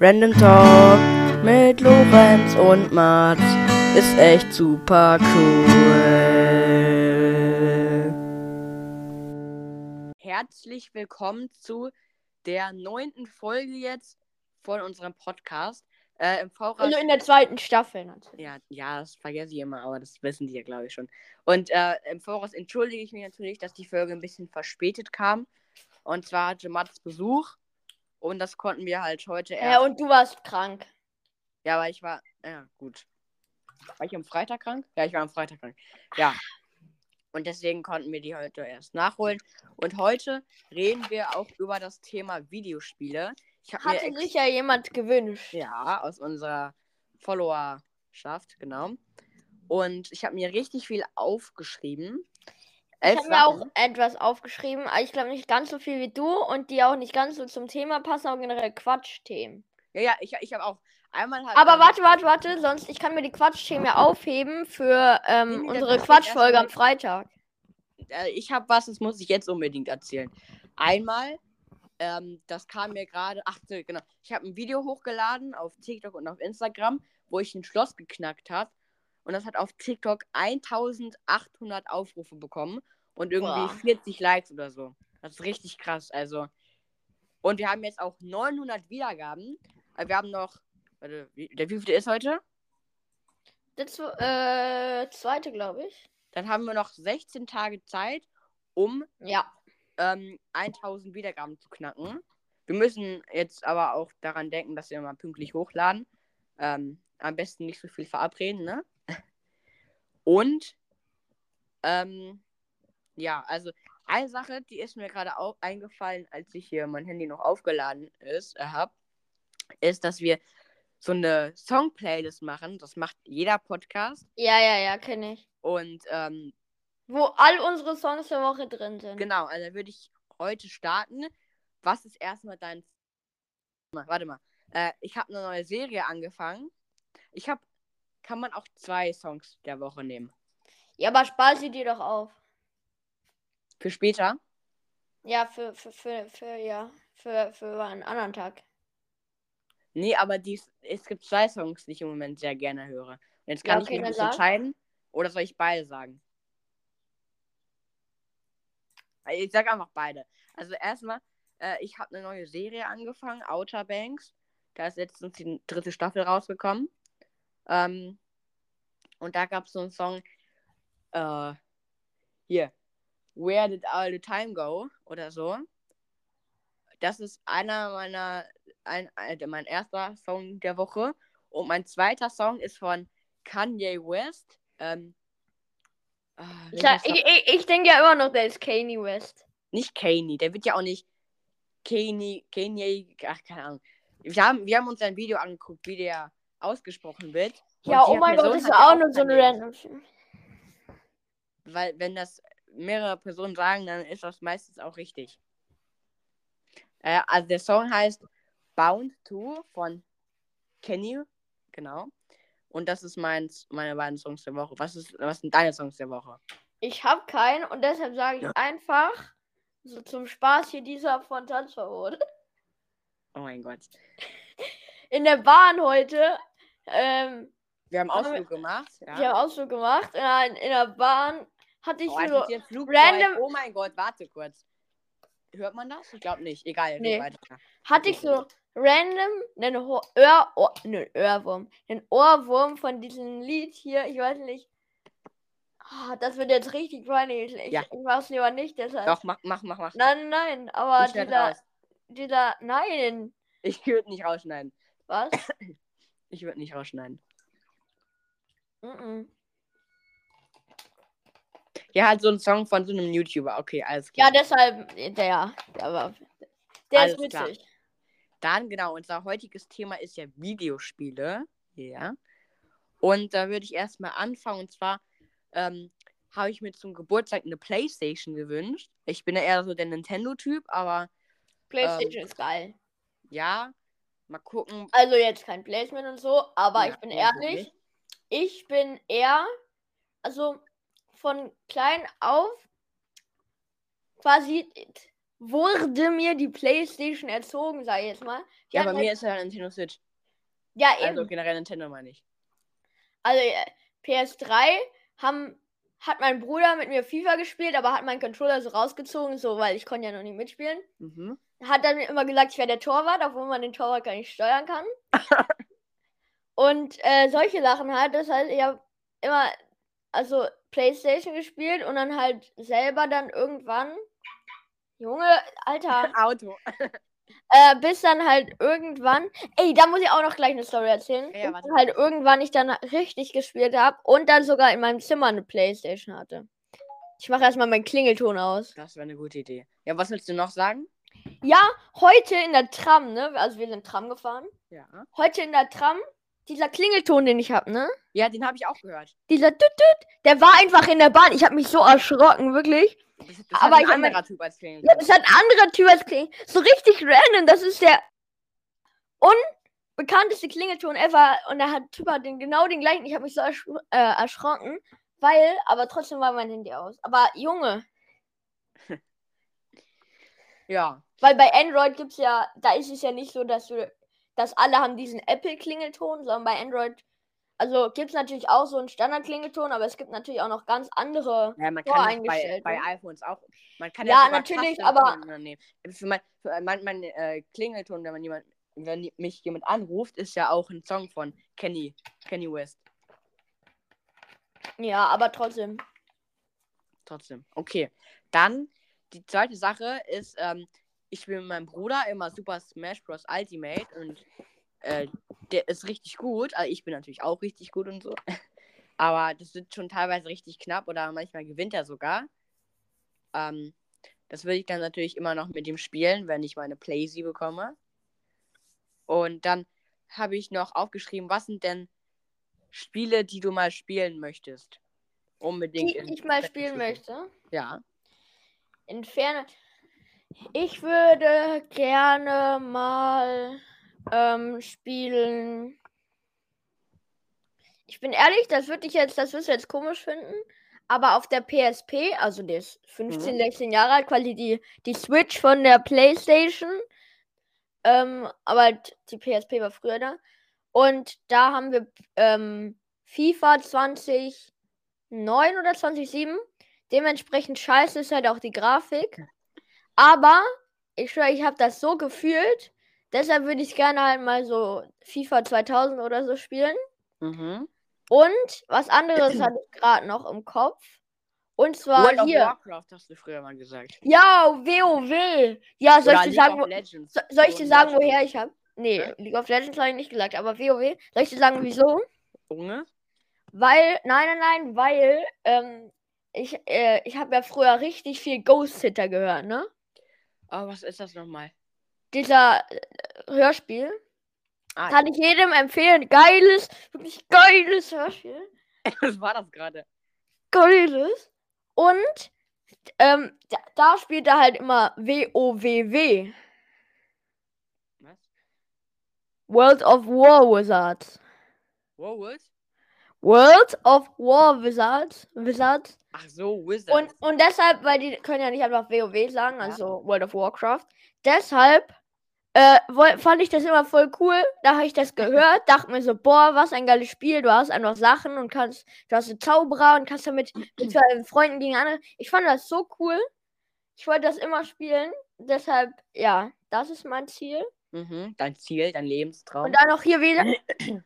Random Talk mit Lorenz und Mats ist echt super cool. Herzlich willkommen zu der neunten Folge jetzt von unserem Podcast. Äh, Im Voraus. Also in der zweiten Staffel natürlich. Ja, ja, das vergesse ich immer, aber das wissen die ja, glaube ich, schon. Und äh, im Voraus entschuldige ich mich natürlich, dass die Folge ein bisschen verspätet kam. Und zwar hatte Mats Besuch. Und das konnten wir halt heute erst. Ja, und du warst krank. Ja, aber ich war. Ja, gut. War ich am Freitag krank? Ja, ich war am Freitag krank. Ja. Und deswegen konnten wir die heute erst nachholen. Und heute reden wir auch über das Thema Videospiele. Ich mir Hatte ex- sich ja jemand gewünscht. Ja, aus unserer Followerschaft, genau. Und ich habe mir richtig viel aufgeschrieben. Ich habe mir auch etwas aufgeschrieben, aber ich glaube nicht ganz so viel wie du und die auch nicht ganz so zum Thema passen, auch generell Quatschthemen. Ja, ja, ich, ich habe auch einmal halt. Aber ähm, warte, warte, warte, sonst ich kann mir die Quatschthemen ja aufheben für ähm, unsere Quatschfolge am Freitag. äh, ich habe was, das muss ich jetzt unbedingt erzählen. Einmal, ähm, das kam mir gerade, ach genau, ich habe ein Video hochgeladen auf TikTok und auf Instagram, wo ich ein Schloss geknackt habe. Und das hat auf TikTok 1800 Aufrufe bekommen und irgendwie Boah. 40 Likes oder so. Das ist richtig krass, also. Und wir haben jetzt auch 900 Wiedergaben. Äh, Wir haben noch, warte, wie, der wievielte ist heute? Der äh, zweite, glaube ich. Dann haben wir noch 16 Tage Zeit, um Ja. ähm, 1000 Wiedergaben zu knacken. Wir müssen jetzt aber auch daran denken, dass wir mal pünktlich hochladen. Ähm, am besten nicht so viel verabreden, ne? Und, ähm, ja, also eine Sache, die ist mir gerade auch eingefallen, als ich hier mein Handy noch aufgeladen ist, äh, hab, ist, dass wir so eine Song-Playlist machen. Das macht jeder Podcast. Ja, ja, ja, kenne ich. Und, ähm, Wo all unsere Songs der Woche drin sind. Genau, also würde ich heute starten. Was ist erstmal dein. Mal, Warte mal. Äh, ich habe eine neue Serie angefangen. Ich habe. Kann man auch zwei Songs der Woche nehmen? Ja, aber spar sie dir doch auf. Für später? Ja, für, für, für, für, ja, für, für einen anderen Tag. Nee, aber dies, es gibt zwei Songs, die ich im Moment sehr gerne höre. Und jetzt Ja, kann okay, ich mich entscheiden. Oder soll ich beide sagen? Ich sag einfach beide. Also erstmal, äh, ich habe eine neue Serie angefangen, Outer Banks. Da ist letztens die dritte Staffel rausgekommen. Ähm, und da gab es so einen Song, äh, hier, Where Did All the Time Go? Oder so. Das ist einer meiner, ein, ein, mein erster Song der Woche. Und mein zweiter Song ist von Kanye West. Ähm, ah, Ich, ich, ich, ich denke ja immer noch, der ist Kanye West. Nicht Kanye, der wird ja auch nicht Kanye, Kanye, ach, keine Ahnung. Wir haben, wir haben uns ein Video angeguckt, wie der ausgesprochen wird. Ja, oh mein Person Gott, das ist auch nur so eine random. Weil, wenn das mehrere Personen sagen, dann ist das meistens auch richtig. Äh, also der Song heißt Bound to von Kenny, genau. Und das ist mein, meine beiden Songs der Woche. Was, ist, was sind deine Songs der Woche? Ich habe keinen und deshalb sage ich Ja. einfach so zum Spaß hier dieser von Tanzverbot. Oh mein Gott. In der Bahn heute, ähm, Wir haben Haben wir- Ausflug gemacht. Ja. ich habe Ausflug gemacht, in, der- in der Bahn hatte ich Oh, so. random- Oh mein Gott, warte kurz. Hört man das? Ich glaube nicht. Egal, Nee. hatte ich so random einen Ohr, Ohr, ne, Ohrwurm. Einen Ohrwurm von diesem Lied hier. Ich weiß nicht. Ah, das wird jetzt richtig peinlich. Ich, Ja. ich mach's lieber nicht, deshalb. Doch, mach, mach, mach, mach. Nein, nein, aber dieser, dieser, nein. Ich würde nicht rausschneiden. Was? Ich würde nicht rausschneiden. Mhm. Ja, halt so ein Song von so einem YouTuber. Okay, alles Ja, klar. deshalb, der, der war, der Alles ist klar. witzig. Dann, genau, unser heutiges Thema ist ja Videospiele. Ja. Und da würde ich erstmal anfangen. Und zwar ähm, habe ich mir zum Geburtstag eine Playstation gewünscht. Ich bin ja eher so der Nintendo-Typ, aber Playstation Ähm, ist geil. ja, mal gucken. Also jetzt kein Placement und so, aber Ja, ich bin ehrlich, ich bin eher, also von klein auf quasi wurde mir die Playstation erzogen, sag ich jetzt mal. Die Ja, bei halt- mir ist ja Nintendo Switch. ja eben. Also generell Nintendo meine ich. Also äh, PS3 haben, hat mein Bruder mit mir FIFA gespielt, aber hat meinen Controller so rausgezogen, so weil ich konnte ja noch nicht mitspielen. Mhm. Hat dann immer gesagt, ich wäre der Torwart, obwohl man den Torwart gar nicht steuern kann. Und äh, solche Sachen halt. Das heißt, ich habe immer also Playstation gespielt und dann halt selber dann irgendwann. Junge, Alter. Auto. Äh, bis dann halt irgendwann. Ey, da muss ich auch noch gleich eine Story erzählen. Ja, bis halt irgendwann ich dann richtig gespielt habe und dann sogar in meinem Zimmer eine Playstation hatte. Ich mache erstmal meinen Klingelton aus. Das wäre eine gute Idee. Ja, was willst du noch sagen? Ja, heute in der Tram, ne? Also wir sind Tram gefahren. Ja. Heute in der Tram, dieser Klingelton, den ich habe, ne? Ja, den habe ich auch gehört. Dieser Tüt -Tüt, der war einfach in der Bahn. Ich habe mich so erschrocken, wirklich. Das, das Aber ich ein mein- anderer Typ als Klingel. Ja, das hat ein anderer Typ als Klingel. So richtig random. Das ist der unbekannteste Klingelton ever. Und der hat Typ hat den genau den gleichen. Ich habe mich so ersch äh, erschrocken, weil, aber trotzdem war mein Handy aus. Aber Junge, Ja. weil bei Android gibt's ja, da ist es ja nicht so, dass du, dass alle haben diesen Apple-Klingelton, sondern bei Android, also gibt's natürlich auch so einen Standard-Klingelton, aber es gibt natürlich auch noch ganz andere. Ja, man kann bei, bei ne? iPhones auch. Man kann Ja, sogar natürlich, aber-. Für mein, für mein, mein äh, Klingelton, wenn man jemand, wenn mich jemand anruft, ist ja auch ein Song von Kenny, Kenny West. Ja, aber trotzdem. Trotzdem. Okay. Dann die zweite Sache ist, ähm, ich spiele mit meinem Bruder immer Super Smash Bros. Ultimate und äh, der ist richtig gut. Also ich bin natürlich auch richtig gut und so. Aber das wird schon teilweise richtig knapp oder manchmal gewinnt er sogar. Ähm, das will ich dann natürlich immer noch mit ihm spielen, wenn ich meine Playsee bekomme. Und dann habe ich noch aufgeschrieben, was sind denn Spiele, die du mal spielen möchtest? Unbedingt. Die ich mal spielen möchte. Ja. Entferne. Ich würde gerne mal ähm, spielen. Ich bin ehrlich, das würde ich jetzt, das wirst du jetzt komisch finden. Aber auf der PSP, also der ist 15, Mhm. 16 Jahre alt, quasi die, die Switch von der PlayStation. Ähm, aber halt die PSP war früher da. Und da haben wir ähm, FIFA 2009 oder 2007. Dementsprechend scheiße ist halt auch die Grafik. Aber ich schwöre, ich habe das so gefühlt. Deshalb würde ich gerne halt mal so FIFA 2000 oder so spielen. Mhm. Und was anderes hatte ich gerade noch im Kopf. Und zwar World of hier. Warcraft hast du früher mal gesagt. Ja, WoW. Ja, soll ich dir sagen, of wo, so, soll ich So dir sagen, woher ich habe? Nee, Hä? League of Legends habe ich nicht gesagt, aber WoW. Soll ich dir sagen, wieso? Junge? Weil, nein, nein, nein, weil ähm, ich, äh, ich habe ja früher richtig viel Ghost Hitter gehört, ne? Oh, was ist das nochmal? Dieser äh, Hörspiel. Ah, Kann ich jedem empfehlen. Geiles, wirklich geiles Hörspiel. was war das gerade? Geiles. Und ähm, da, da spielt er halt immer WOWW. Was? World of War Wizards. Wow, what? World of War Wizards. Wizards. Ach so, Wizard. Und, und deshalb, weil die können ja nicht einfach WoW sagen, also World of Warcraft. Deshalb äh, fand ich das immer voll cool. Da habe ich das gehört, dachte mir so, boah, was ein geiles Spiel. Du hast einfach Sachen und kannst, du hast einen Zauberer und kannst damit mit zwei Freunden gegen andere. Ich fand das so cool. Ich wollte das immer spielen. Deshalb, ja, das ist mein Ziel. Mhm. Dein Ziel, dein Lebenstraum. Und dann noch hier wieder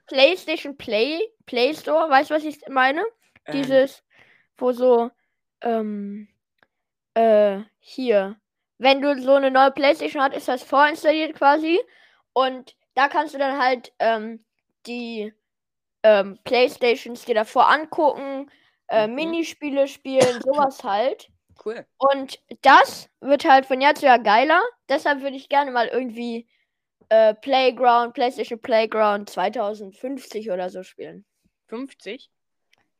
PlayStation Play, Play Store. Weißt du, was ich meine? Ähm, Dieses, wo so, ähm, äh, hier. Wenn du so eine neue Playstation hast, ist das vorinstalliert quasi. Und da kannst du dann halt ähm, die ähm, Playstations dir davor angucken, äh, Mhm. Minispiele spielen, sowas halt. cool. Und das wird halt von Jahr zu Jahr geiler. Deshalb würde ich gerne mal irgendwie äh, Playground, PlayStation Playground 2050 oder so spielen. 50?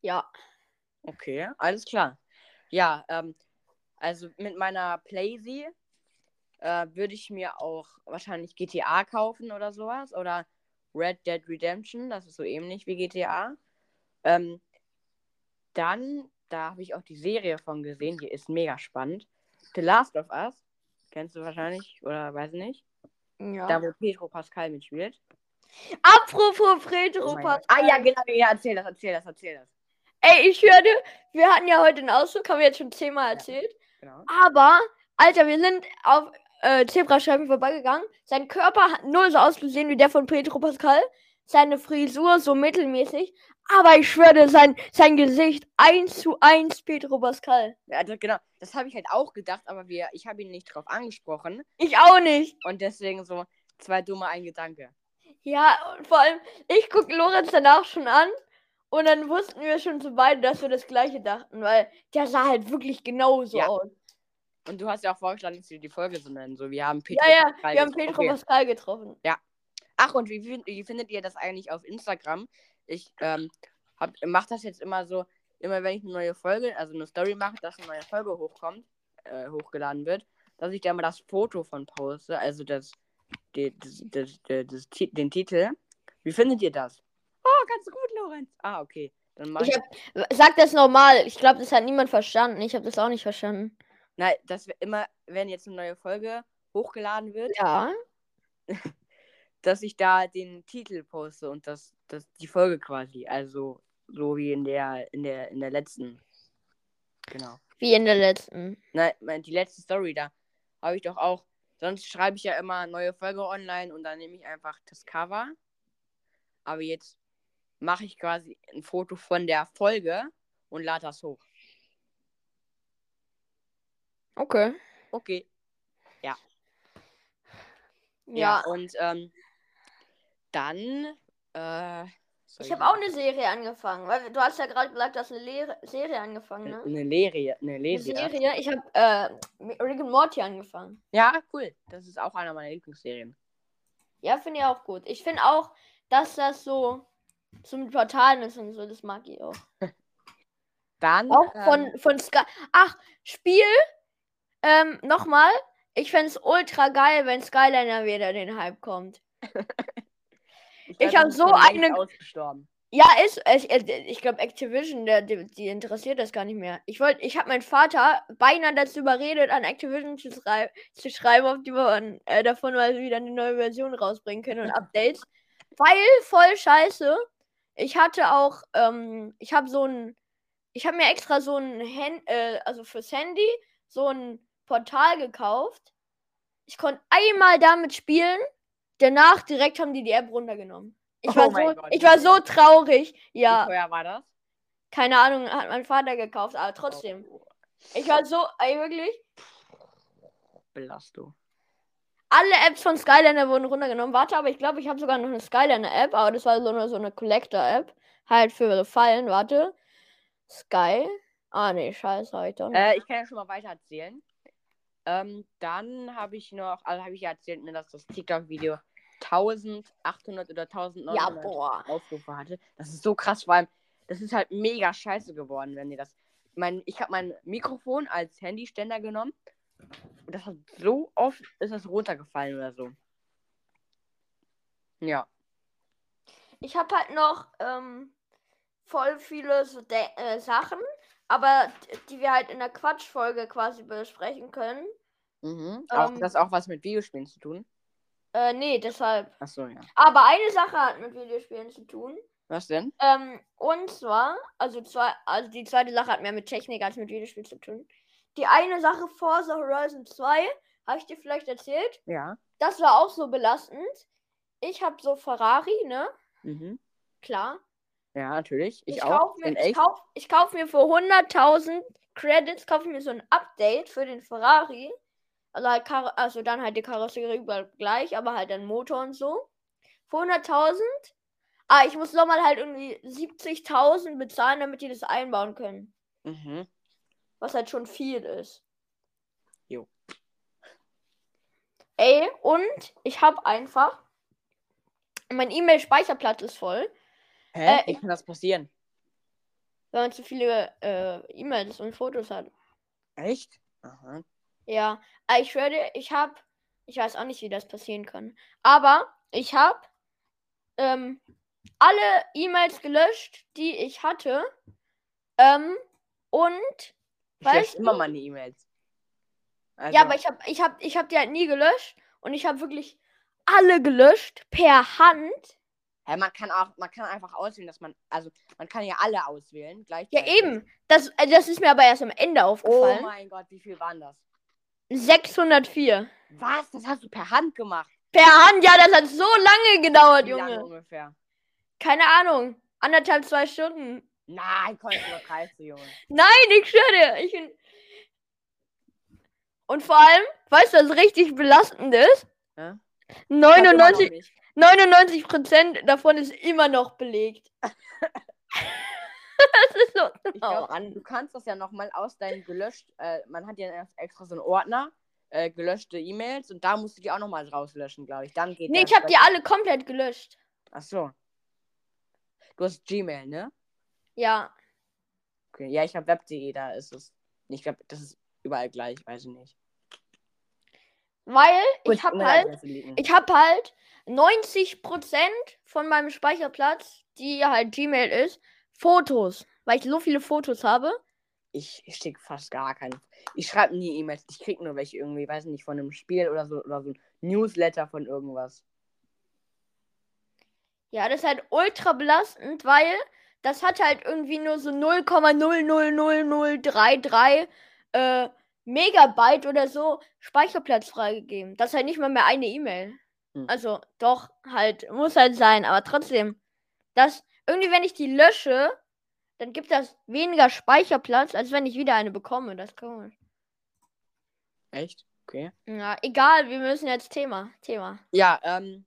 Ja. Okay, alles klar. Ja, ähm, also mit meiner Playsee äh, würde ich mir auch wahrscheinlich GTA kaufen oder sowas. Oder Red Dead Redemption, das ist so ähnlich wie GTA. Ähm, dann, da habe ich auch die Serie von gesehen, die ist mega spannend. The Last of Us. Kennst Kennst du wahrscheinlich, oder weiß nicht. Ja. Da, wo Pedro Pascal mitspielt. Apropos Pedro Oh Pascal. Ah ja, genau, ja, erzähl das, erzähl das, erzähl das. Ey, ich hörte, wir hatten ja heute einen Ausflug, haben wir jetzt schon zehnmal erzählt. Genau. Aber, Alter, wir sind auf äh, Zebrastreifen vorbeigegangen. Sein Körper hat null so ausgesehen wie der von Pedro Pascal. Seine Frisur so mittelmäßig. Aber ich schwöre, sein, sein Gesicht eins zu eins Pedro Pascal. Ja, das, genau, das habe ich halt auch gedacht, aber wir, ich habe ihn nicht drauf angesprochen. Ich auch nicht. Und deswegen so zwei dumme ein Gedanke. Ja, und vor allem, ich gucke Lorenz danach schon an. Und dann wussten wir schon zu beide, dass wir das gleiche dachten, weil der sah halt wirklich genauso Ja. aus. Und du hast ja auch vorgeschlagen, dass wir die Folge so nennen. So, wir haben Pedro Ja, ja, Pascal wir haben getroffen. Pedro Okay. Pascal getroffen. Ach, und wie, wie findet ihr das eigentlich auf Instagram? Ich ähm, hab, mach das jetzt immer so, immer wenn ich eine neue Folge, also eine Story mache, dass eine neue Folge hochkommt, äh, hochgeladen wird, dass ich da mal das Foto von poste, also das, die, das, das, das, den Titel. Wie findet ihr das? Oh, ganz gut, Lorenz. Ah, okay. Dann mach Ich hab, sag das normal. Ich glaube, das hat niemand verstanden. Ich habe das auch nicht verstanden. nein, dass wir immer, wenn jetzt eine neue Folge hochgeladen wird, Ja. dass ich da den Titel poste und das, das die Folge quasi. Also so wie in der, in der, in der letzten. Genau. Wie in der letzten. Nein, die letzte Story, da habe ich doch auch. Sonst schreibe ich ja immer neue Folge online und dann nehme ich einfach das Cover. Aber jetzt mache ich quasi ein Foto von der Folge und lade das hoch. Okay. Okay. Ja. und ähm, dann. Äh, Ich habe auch eine Serie angefangen. Weil du hast ja gerade gesagt, du hast eine Lehre Serie angefangen, ne? Eine Serie. Eine Eine Lese. Serie. Ich habe äh, Rick and Morty angefangen. Ja, cool. Das ist auch einer meiner Lieblingsserien. Ja, finde ich auch gut. Ich finde auch, dass das so zum Portalen ist und so. Das mag ich auch. Dann. Auch ähm, von, von Sky. Ach, Spiel. Ähm, nochmal. Ich fände es ultra geil, wenn Skyliner wieder den Hype kommt. ich glaub, hab das ist so schon längst eine- Ausgestorben. Ja, ist. Ich, ich glaube, Activision, der, die, die interessiert das gar nicht mehr. Ich wollte, ich habe meinen Vater beinahe dazu überredet, an Activision zu, schrei zu schreiben, ob die man, äh, davon mal wieder eine neue Version rausbringen können und Updates. Weil voll scheiße. Ich hatte auch, ähm, ich habe so ein, ich habe mir extra so ein, Hand, äh, also fürs Handy, so ein Portal gekauft. Ich konnte einmal damit spielen. Danach direkt haben die die App runtergenommen. Ich Oh war, so, Gott, ich war wie so traurig. Wie Ja, teuer war das? keine Ahnung, hat mein Vater gekauft, aber trotzdem. Oh, Ich war so, ey, wirklich. Belastung. Alle Apps von Skyliner wurden runtergenommen. Warte, aber ich glaube, ich habe sogar noch eine Skyliner-App, aber das war so eine, so eine Collector-App. Halt für Fallen, warte. Sky. Ah, nee, scheiße, heute. Äh, ich kann ja schon mal weiter erzählen. Ähm, dann habe ich noch, also habe ich ja erzählt, ne, dass das TikTok-Video 1800 oder 1900 ja, boah. Aufrufe hatte. Das ist so krass, vor allem, das ist halt mega scheiße geworden, wenn ihr das. Mein, ich habe mein Mikrofon als Handyständer genommen und das hat so oft ist das runtergefallen oder so. Ja. Ich habe halt noch ähm, voll viele so äh, Sachen, aber die wir halt in der Quatschfolge quasi besprechen können. Mhm. auch, Ähm. das hat auch was mit Videospielen zu tun. Äh, nee, deshalb. Achso, ja. Aber eine Sache hat mit Videospielen zu tun. Was denn? Ähm, und zwar, also zwei, also die zweite Sache hat mehr mit Technik als mit Videospiel zu tun. Die eine Sache Forza Horizon 2, habe ich dir vielleicht erzählt. Ja. Das war auch so belastend. Ich habe so Ferrari, ne? Mhm. Klar. Ja, natürlich. Ich, Ich, auch. kauf mir, ich, echt. kauf, ich kauf mir für 100.000 Credits, kaufe mir so ein Update für den Ferrari. Also, dann halt die Karosserie überall gleich, aber halt dann Motor und so. Für 100.000. Ah, ich muss nochmal halt irgendwie 70.000 bezahlen, damit die das einbauen können. Mhm. Was halt schon viel ist. Jo. Ey, und ich habe einfach. Mein E-Mail-Speicherplatz ist voll. Hä? Äh, Wie kann das passieren? Wenn man zu viele äh, E-Mails und Fotos hat. Echt? Aha. Ja, aber ich schwöre, ich habe, ich weiß auch nicht, wie das passieren kann, aber ich habe ähm, alle E-Mails gelöscht, die ich hatte. Ähm, und Ich lösche Weißt immer du- meine E-Mails. Also, Ja, aber ich habe ich hab, ich hab die halt nie gelöscht. Und ich habe wirklich alle gelöscht per Hand. hä, man kann auch, man kann einfach auswählen, dass man, also man kann ja alle auswählen, Ja, gleichzeitig. eben. Das, äh, das ist mir aber erst am Ende Oh aufgefallen. mein Gott, wie viel waren das? 604. Was? Das hast du per Hand gemacht? Per Hand, ja, das hat so lange gedauert, Wie lange Junge. ungefähr? Keine Ahnung. Anderthalb, zwei Stunden. Nein, komm, du übertreibst du, Junge. Nein, ich schwöre dir. Ich bin... Und vor allem, weißt du, was richtig belastend ist? Noch 99, nicht. 99% davon ist immer noch belegt. das ist so. Ich glaub, Mann. du kannst das ja nochmal aus deinen gelöscht, äh, man hat ja extra so einen Ordner, äh, gelöschte E-Mails und da musst du die auch nochmal rauslöschen, glaube ich. Dann geht Nee, ich habe die alle komplett gelöscht. Ach so. Du hast Gmail, ne? Ja. Okay. Ja, ich habe web.de, da ist es. Ich glaube, das ist überall gleich, weiß ich nicht. Weil Gut, ich habe halt, ich habe halt 90% von meinem Speicherplatz, die halt Gmail ist, Fotos. Weil ich so viele Fotos habe. Ich, ich schicke fast gar keine. Ich schreibe nie E-Mails. Ich krieg nur welche irgendwie, weiß nicht, von einem Spiel oder so oder so ein Newsletter von irgendwas. Ja, das ist halt ultra belastend, weil das hat halt irgendwie nur so 0,0000033 äh, Megabyte oder so Speicherplatz freigegeben. Das ist halt nicht mal mehr eine E-Mail. Hm. Also doch, halt, muss halt sein, aber trotzdem. Das, irgendwie, wenn ich die lösche, dann gibt das weniger Speicherplatz, als wenn ich wieder eine bekomme. Das ist komisch. Echt? Okay. Ja, egal, wir müssen jetzt Thema. Thema. Ja, ähm.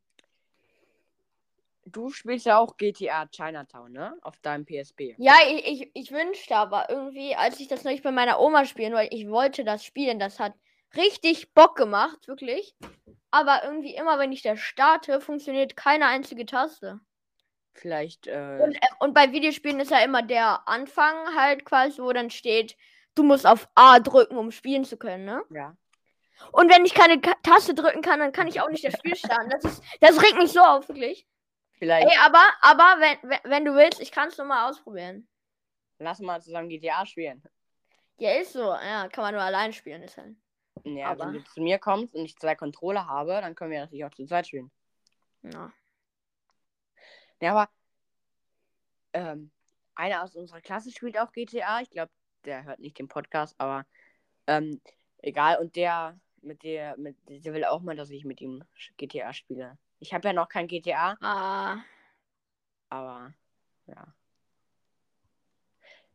Du spielst ja auch GTA Chinatown, ne? Auf deinem PSP. Ja, ich, ich, ich wünschte aber irgendwie, als ich das neulich bei meiner Oma spielen, weil ich wollte das spielen, das hat richtig Bock gemacht, wirklich. Aber irgendwie immer, wenn ich das starte, funktioniert keine einzige Taste. Vielleicht, äh. Und, äh, und bei Videospielen ist ja immer der Anfang halt quasi, wo dann steht, du musst auf A drücken, um spielen zu können, ne? ja. Und wenn ich keine Ka Taste drücken kann, dann kann ich auch nicht das Spiel starten. Das, ist, das regt mich so auf, wirklich. Vielleicht Ey, aber, aber wenn, wenn, du willst, ich kann es nur mal ausprobieren. lass mal zusammen GTA spielen. Ja, ist so. Ja, kann man nur allein spielen, ist halt. Ja, Aber- wenn du zu mir kommst und ich zwei Controller habe, dann können wir natürlich auch zu zweit spielen. Ja. Ja, aber ähm, einer aus unserer Klasse spielt auch GTA. Ich glaube, der hört nicht den Podcast, aber ähm, egal. Und der mit der, mit der will auch mal, dass ich mit ihm GTA spiele. Ich habe ja noch kein GTA, Ah, aber ja.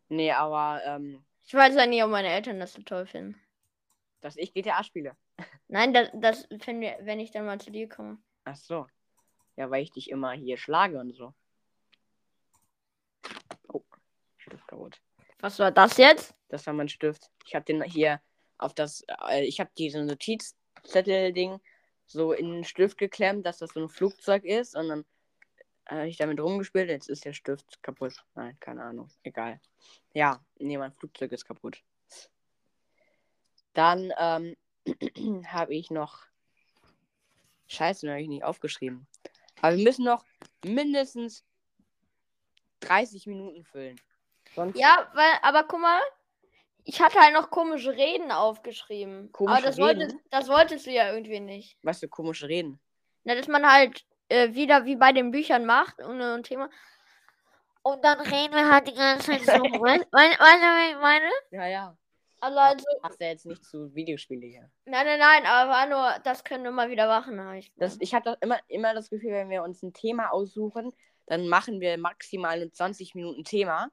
Nee, aber ähm, ich weiß ja nicht, ob meine Eltern das so toll finden. dass ich GTA spiele. Nein, das, das finden wir, wenn ich dann mal zu dir komme. Ach so. Ja, weil ich dich immer hier schlage und so. Oh, Stift kaputt. Was war das jetzt? Das war mein Stift. Ich habe den hier auf das, äh, ich habe diesen Notizzettel-Ding so in den Stift geklemmt, dass das so ein Flugzeug ist und dann habe ich damit rumgespielt. Jetzt ist der Stift kaputt. Nein, keine Ahnung. Egal. Ja, nee, mein Flugzeug ist kaputt. Dann ähm, habe ich noch. Scheiße, den habe ich nicht aufgeschrieben. Aber wir müssen noch mindestens 30 Minuten füllen. Sonst Ja, weil, aber guck mal, ich hatte halt noch komische Reden aufgeschrieben. Komische aber das, wolltest, Reden? das wolltest du ja irgendwie nicht. was für komische Reden. Na, dass man halt äh, wieder wie bei den Büchern macht und ein Thema. Und dann reden wir halt die ganze Zeit so. weißt weißt du, was ich meine? Ja, ja. Also, also, Machst ja jetzt nicht zu Videospiele hier. nein, nein, nein, aber war nur, das können wir mal wieder machen. hab ich Das, ich habe immer, immer das Gefühl, wenn wir uns ein Thema aussuchen, dann machen wir maximal ein 20 Minuten Thema.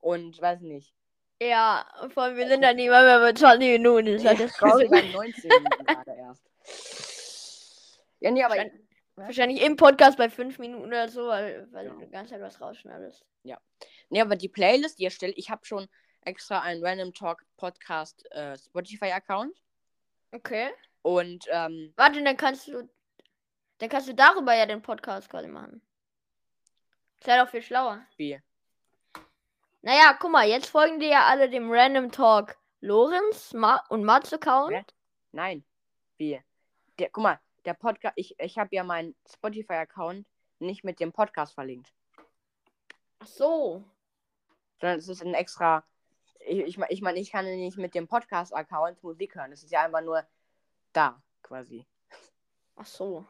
Und weiß nicht. Ja, und vor allem, wir sind dann nicht mehr bei 20 Minuten. Das ist halt das wir sind bei 19 Minuten gerade erst. Ja, nee, aber. Wahrscheinlich- Wahrscheinlich im Podcast bei 5 Minuten oder so, weil, weil Ja. du die ganze Zeit was rausschneidest. Nee, aber die Playlist, die erstelle ich habe schon extra einen Random Talk Podcast äh, Spotify-Account. Okay. Und ähm, Warte, dann kannst du. Dann kannst du darüber ja den Podcast quasi machen. Ja doch viel schlauer. wie? Naja, guck mal, jetzt folgen dir ja alle dem Random Talk Lorenz Ma und Mats Account. Hä? Nein. Wie? Der, guck mal, der Podcast, ich, ich habe ja meinen Spotify-Account nicht mit dem Podcast verlinkt. Ach so. sondern es ist ein extra ich, ich meine, ich, mein, ich kann ja nicht mit dem Podcast-Account Musik hören. Das ist ja einfach nur da, quasi. Ach so.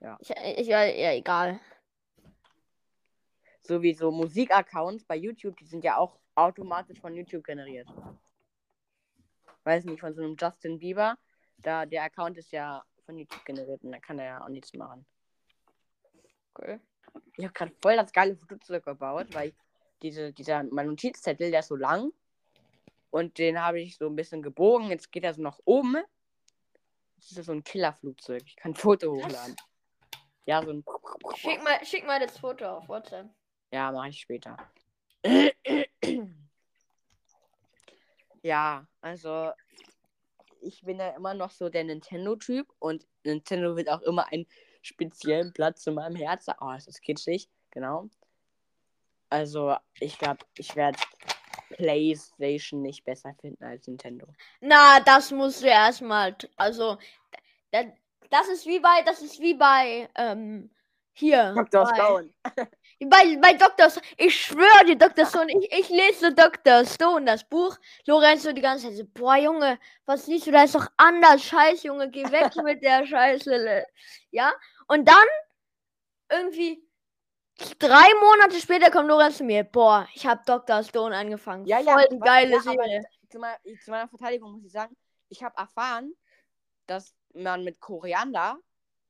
Ja. Ich, ich, ja, egal. So wie so Musik-Accounts bei YouTube, die sind ja auch automatisch von YouTube generiert. Weiß nicht, von so einem Justin Bieber. Da der Account ist ja von YouTube generiert und da kann er ja auch nichts machen. Okay. Ich habe gerade voll das geile Foto zurückgebaut, weil ich diese, dieser, mein Notizzettel, der ist so lang. Und den habe ich so ein bisschen gebogen. Jetzt geht er so nach oben. Das ist so ein Killerflugzeug. Ich kann ein Foto hochladen. Ja, so ein. Schick mal, schick mal das Foto auf WhatsApp. Ja, mache ich später. ja, also ich bin ja immer noch so der Nintendo-Typ und Nintendo wird auch immer einen speziellen Platz in meinem Herzen. Oh, ist das kitschig, genau. Also ich glaube, ich werde PlayStation nicht besser finden als Nintendo. Na, das musst du erstmal. Also, da- das ist wie bei, das ist wie bei, ähm, hier. Dr. Stone. Bei, bei Dr. Stone, ich schwöre dir, Dr. Stone, ich, ich lese Dr. Stone, das Buch. Lorenzo die ganze Zeit so, boah, Junge, was liest du, da ist doch anders. Scheiß, Junge, geh weg mit der Scheiße. Ja, und dann irgendwie drei Monate später kommt Lorenz zu mir, boah, ich habe Dr. Stone angefangen. Ja, ja, Voll wa- geile ja, Serie. Zu meiner, zu meiner Verteidigung muss ich sagen, ich habe erfahren, dass man mit Koriander,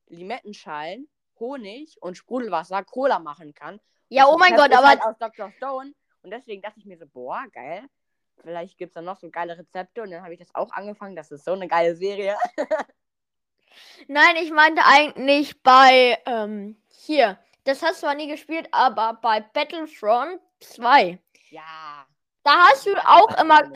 Limettenschalen, Honig und Sprudelwasser Cola machen kann. Ja, Das oh mein Gott, aber Halt aus Dr. Stone. Und deswegen dachte ich mir so, boah, geil. Vielleicht gibt es da noch so geile Rezepte. Und dann habe ich das auch angefangen. Das ist so eine geile Serie. Nein, ich meinte eigentlich bei, ähm, hier. Das hast du zwar nie gespielt, aber bei Battlefront 2. Ja. Da hast du auch immer.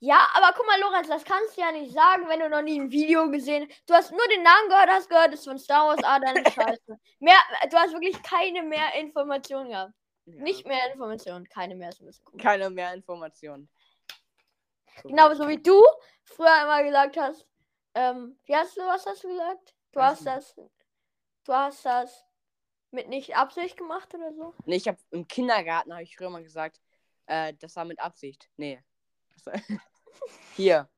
Ja, aber guck mal, Lorenz, das kannst du ja nicht sagen, wenn du noch nie ein Video gesehen hast. Du hast nur den Namen gehört, hast gehört, es ist von Star Wars, ah, ist scheiße. Mehr, du hast wirklich keine mehr Informationen gehabt. Ja. Nicht mehr Informationen, keine mehr. Keine mehr Informationen. So. Genau, so wie du früher immer gesagt hast. Ähm, wie hast du, was hast du gesagt? Du hast das. Du hast das mit nicht Absicht gemacht oder so? Nee, ich habe im Kindergarten, habe ich früher mal gesagt, äh, das war mit Absicht. Nee. Das Hier.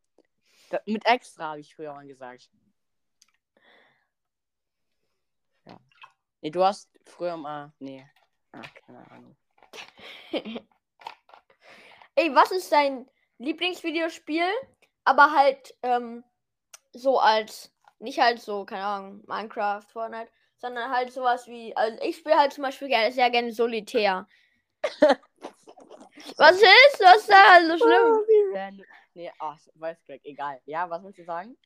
Da, mit extra habe ich früher mal gesagt. Ja. Nee, du hast früher mal. Nee. Ach, keine Ahnung. Ey, was ist dein Lieblingsvideospiel? Aber halt, ähm, so als, nicht halt so, keine Ahnung, Minecraft, Fortnite, sondern halt sowas wie, also ich spiele halt zum Beispiel gerne, sehr gerne Solitär. was ist? Was ist da so schlimm? Oh, wie random. Nee, ach, weiß gleich, egal. Ja, was willst du sagen?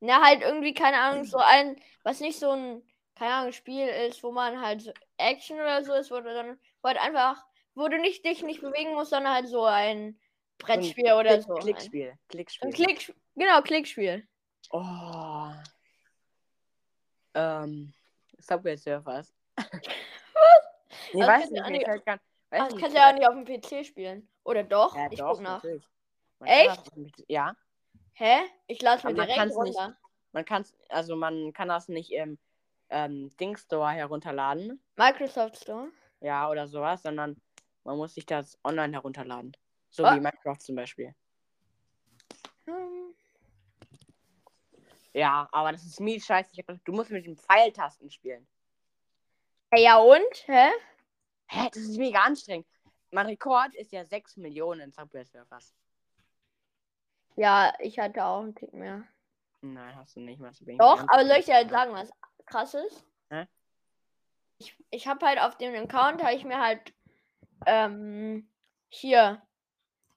Na, halt irgendwie, keine Ahnung, so ein, was nicht so ein, keine Ahnung, Spiel ist, wo man halt so Action oder so ist, wo du dann, wo halt einfach, wo du nicht dich nicht bewegen musst, sondern halt so ein Brettspiel oder Klick, so. Ein, Klickspiel. Klickspiel. ein Klick, genau, Klickspiel. Oh. Ähm. Subway Surfers. Was? Nee, Das weiß kannst du nicht. nicht- fällt gar, weiß Ach, das nicht, kannst du ja auch nicht auf dem PC spielen. Oder doch? Ja, ich doch, guck nach. kann Echt? Ja, Hä? Ich lade mir direkt kann's nicht- runter. man kann also man kann das nicht im ähm, Ding Store herunterladen, Microsoft Store. ja, oder sowas, sondern man muss sich das online herunterladen. So Ah. wie Minecraft zum Beispiel. Hm. Ja, aber das ist mies scheiße. Du musst mit den Pfeiltasten spielen. Ja und? Hä? Hä, das ist mega anstrengend. Mein Rekord ist ja 6 Millionen Subway Surfers. Ja, ich hatte auch einen Tick mehr. Nein, hast du nicht mal. so wenig Doch, aber soll ich dir halt sagen, was krass ist? Hä? Ich, ich habe halt auf dem Account, habe ich mir halt, ähm, hier,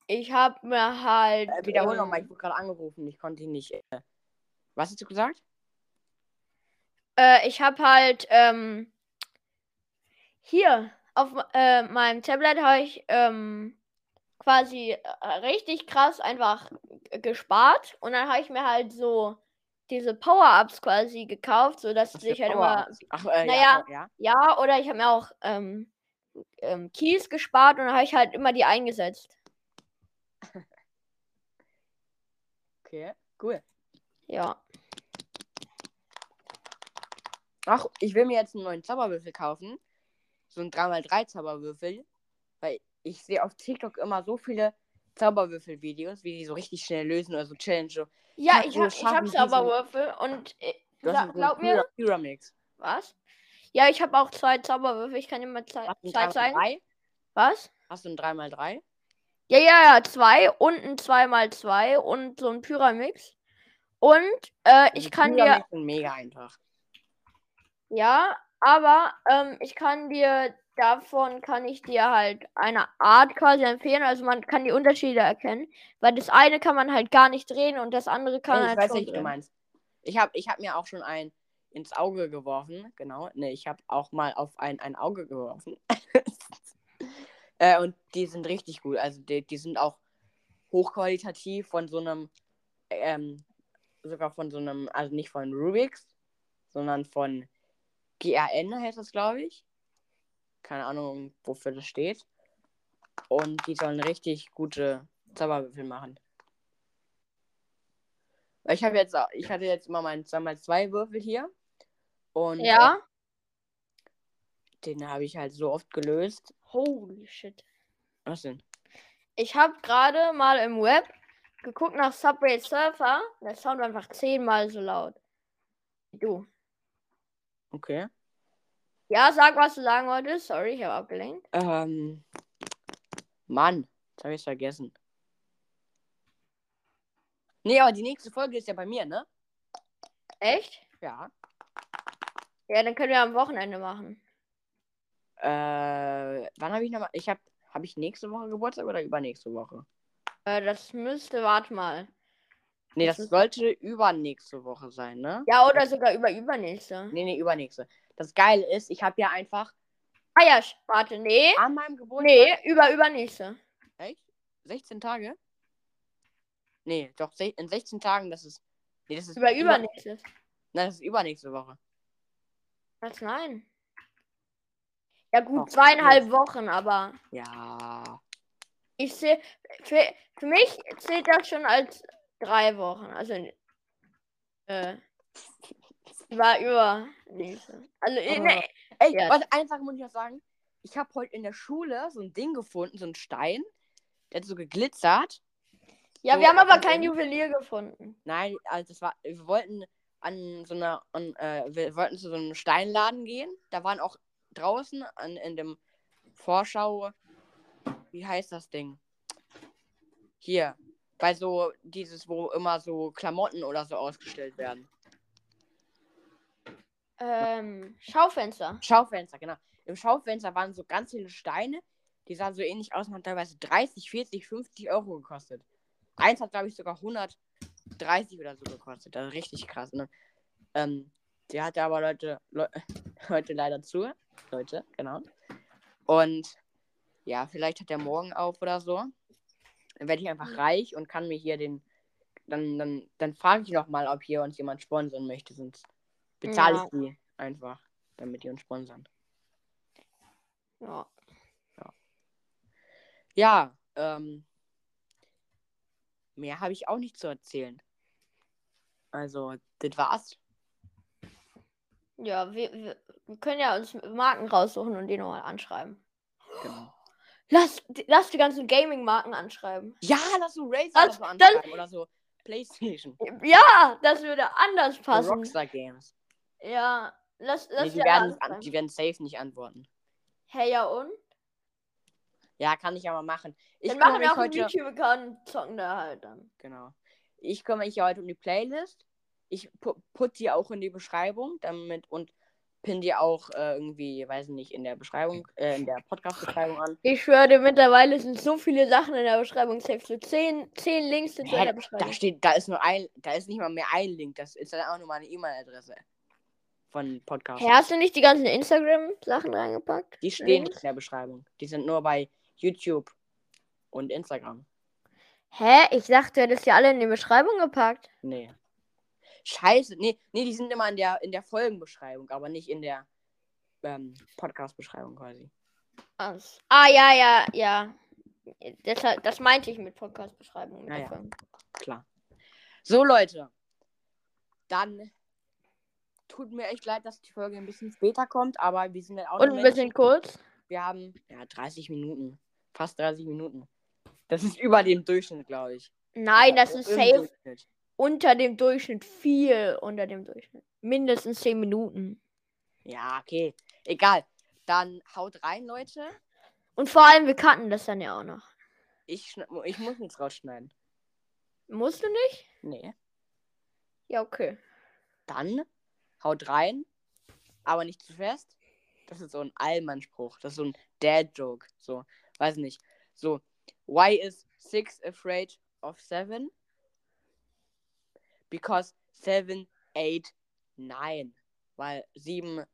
ich habe mir halt, Äh, wiederhol ähm, nochmal, ich wurde gerade angerufen, ich konnte ihn nicht. Äh, was hast du gesagt? Äh, ich habe halt ähm, hier auf äh, meinem Tablet habe ich ähm, quasi äh, richtig krass einfach gespart und dann habe ich mir halt so diese Power-Ups quasi gekauft, sodass Was ich für halt immer? Ach, äh, naja. ja, ja. ja oder ich habe mir auch ähm, ähm, Keys gespart und dann habe ich halt immer die eingesetzt. Okay, cool. Ja. Ach, ich will mir jetzt einen neuen Zauberwürfel kaufen. So ein 3x3 Zauberwürfel. Weil ich sehe auf TikTok immer so viele Zauberwürfel-Videos, wie die so richtig schnell lösen oder so Challenge. So. Ja, ich du hab, es ich schaffen, hab diesen- Zauberwürfel und äh, glaub einen mir, Pyra- Pyramix. was? Ja, ich habe auch zwei Zauberwürfel. Ich kann dir mal du zwei zeigen. 3x3? Was? Hast du ein 3x3? Ja, ja, ja, zwei und ein 2x2 und so ein Pyramix. Und äh, ich Also kann dir. Pyramix sind mega einfach. Ja, aber ähm, ich kann dir davon kann ich dir halt eine Art quasi empfehlen. Also man kann die Unterschiede erkennen, weil das eine kann man halt gar nicht drehen und das andere kann ich halt weiß schon nicht, du meinst. Ich habe ich hab mir auch schon ein ins Auge geworfen. Genau. Ne, ich habe auch mal auf ein, ein Auge geworfen. äh, und die sind richtig gut. Also die, die sind auch hochqualitativ von so einem, ähm, sogar von so einem, also nicht von Rubix, sondern von GRN heißt das, glaube ich. Keine Ahnung, wofür das steht. Und die sollen richtig gute Zauberwürfel machen. Ich habe jetzt, ich hatte jetzt immer meinen 2x2 Würfel hier. Und Ja. den habe ich halt so oft gelöst. Holy shit. Was denn? Ich habe gerade mal im Web geguckt nach Subway Surfer. Der Sound war einfach zehnmal so laut. wie Du. Okay. Ja, sag, was du sagen wolltest. Sorry, ich habe abgelenkt. Ähm. Mann, jetzt habe ich vergessen. Nee, aber die nächste Folge ist ja bei mir, ne? Echt? Ja. Ja, dann können wir am Wochenende machen. Äh, wann habe ich nochmal. Ich habe. Habe ich nächste Woche Geburtstag oder übernächste Woche? Äh, das müsste, warte mal. Nee, Das ist- sollte übernächste Woche sein, ne? Ja, oder sogar über übernächste. Nee, nee, übernächste. Das Geile ist, ich habe ja einfach Ah ja, warte, nee. an meinem Geburtstag. Nee, über übernächste. Echt? 16 Tage? Nee, doch, in 16 Tagen, das ist. Nee, das ist. Über übernächstes. Nein, das ist übernächste Woche. Was? Nein. Ja gut, Doch, zweieinhalb Wochen, aber Ja. ich sehe, für, für mich zählt das schon als drei Wochen. Also, äh, war übernächste. Also, Oh. ne, Ey, Ja. warte, eine Sache muss ich noch sagen. Ich habe heute in der Schule so ein Ding gefunden, so ein Stein. Der hat so geglitzert. ja, so wir haben aber kein. Juwelier gefunden. Nein, also das war. Wir wollten an so einer. An, äh, wir wollten zu so einem Steinladen gehen. Da waren auch draußen an, in dem Vorschau. Wie heißt das Ding? Hier. Bei so dieses, wo immer so Klamotten oder so ausgestellt werden. Ähm, Schaufenster. Schaufenster, genau. Im Schaufenster waren so ganz viele Steine. Die sahen so ähnlich aus und haben teilweise 30, 40, 50 Euro gekostet. Eins hat, glaube ich, sogar 130 oder so gekostet. Ist richtig krass. Ne? Ähm, die hatte aber Leute, Le heute leider zu. Leute, genau. Und ja, vielleicht hat er morgen auf oder so. Dann werde ich einfach reich und kann mir hier den. Dann, dann, dann frage ich noch mal, ob hier uns jemand sponsern möchte. Sonst bezahle Ja. ich die einfach, damit die uns sponsern. Ja. Ja, ähm, mehr habe ich auch nicht zu erzählen. Also, das war's. Ja, wir, wir, wir können ja uns Marken raussuchen und die nochmal anschreiben. Genau. Lass, lass die ganzen Gaming-Marken anschreiben. Ja, lass so Razer Das- oder so das- anschreiben oder so PlayStation. Ja, das würde anders passen. Rockstar Games. Ja, lass, lass Nee, die, werden an, anschreiben. die werden safe nicht antworten. Hey, ja und? Ja, kann ich aber machen. Ich Dann machen wir auch einen. YouTube-Account und zocken da halt dann. Genau. Ich kümmere mich heute um die Playlist. Ich pu put die auch in die Beschreibung, damit und pin die auch äh, irgendwie, weiß nicht, in der Beschreibung, äh, in der Podcast-Beschreibung an. Ich schwöre dir, mittlerweile sind so viele Sachen in der Beschreibung safe. So zehn, zehn Links sind so in Hä, der da Beschreibung. steht, da ist nur ein, da ist nicht mal mehr ein Link, das ist dann auch nur meine E-Mail-Adresse von Podcast. Hä, hast du nicht die ganzen Instagram-Sachen reingepackt? Die stehen Links? nicht in der Beschreibung. Die sind nur bei YouTube und Instagram. Hä? Ich dachte, du hättest ja alle in die Beschreibung gepackt. Nee. Scheiße. Nee, nee, die sind immer in der, in der Folgenbeschreibung, aber nicht in der ähm, Podcast-Beschreibung quasi. Aus. Ah, ja, ja, ja. Deshalb, das meinte ich mit Podcast-Beschreibung. mit Ja, der ja. Folge. Klar. So, Leute. Dann tut mir echt leid, dass die Folge ein bisschen später kommt, aber wir sind halt auch Und ein bisschen kurz. Wir haben ja 30 Minuten. Fast 30 Minuten. Das ist über dem Durchschnitt, glaube ich. Nein, Oder das ist safe Durchschnitt. Unter dem Durchschnitt. Viel unter dem Durchschnitt. Mindestens 10 Minuten. Ja, okay. Egal. Dann haut rein, Leute. Und vor allem, wir kannten das dann ja auch noch. Ich, ich muss nichts rausschneiden. Musst du nicht? Nee. Ja, okay. Dann haut rein, aber nicht zu fest. Das ist so ein Allmann-Spruch. Das ist so ein Dad-Joke. So, weiß nicht. So, why is six afraid of seven? Because seven, eight, nine. Weil sieben,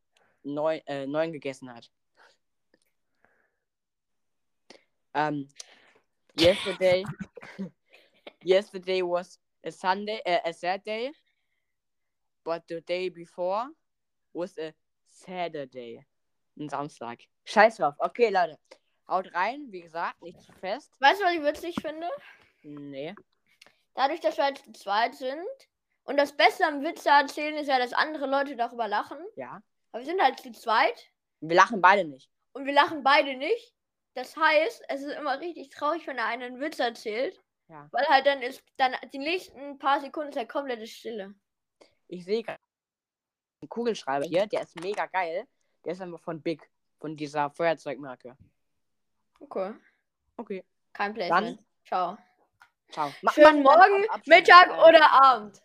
neun, äh, neun gegessen hat. Um, yesterday, yesterday was a Sunday, uh, a Saturday, but the day before was a Saturday. Ein Samstag. Scheiß drauf. Okay, Leute. Haut rein, wie gesagt, nicht zu fest. Weißt du, was ich witzig finde? Nee. Dadurch, dass wir halt zu zweit sind. Und das Beste am Witze erzählen ist ja, dass andere Leute darüber lachen. Ja. Aber wir sind halt zu zweit. Wir lachen beide nicht. Und wir lachen beide nicht. Das heißt, es ist immer richtig traurig, wenn der eine einen Witz erzählt. Ja. Weil halt dann ist, dann die nächsten paar Sekunden ist halt komplette Stille. Ich sehe gerade einen Kugelschreiber hier, der ist mega geil. Der ist einfach von Big, von dieser Feuerzeugmarke. Okay. Okay. Kein Placement. Ciao. Ciao. Mach Schönen mal Morgen. Mittag oder Abend.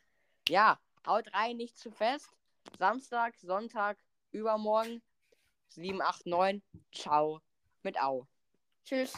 Ja, haut rein, nicht zu fest. Samstag, Sonntag, übermorgen. 7, 8, 9. Ciao. Mit Au. Tschüss.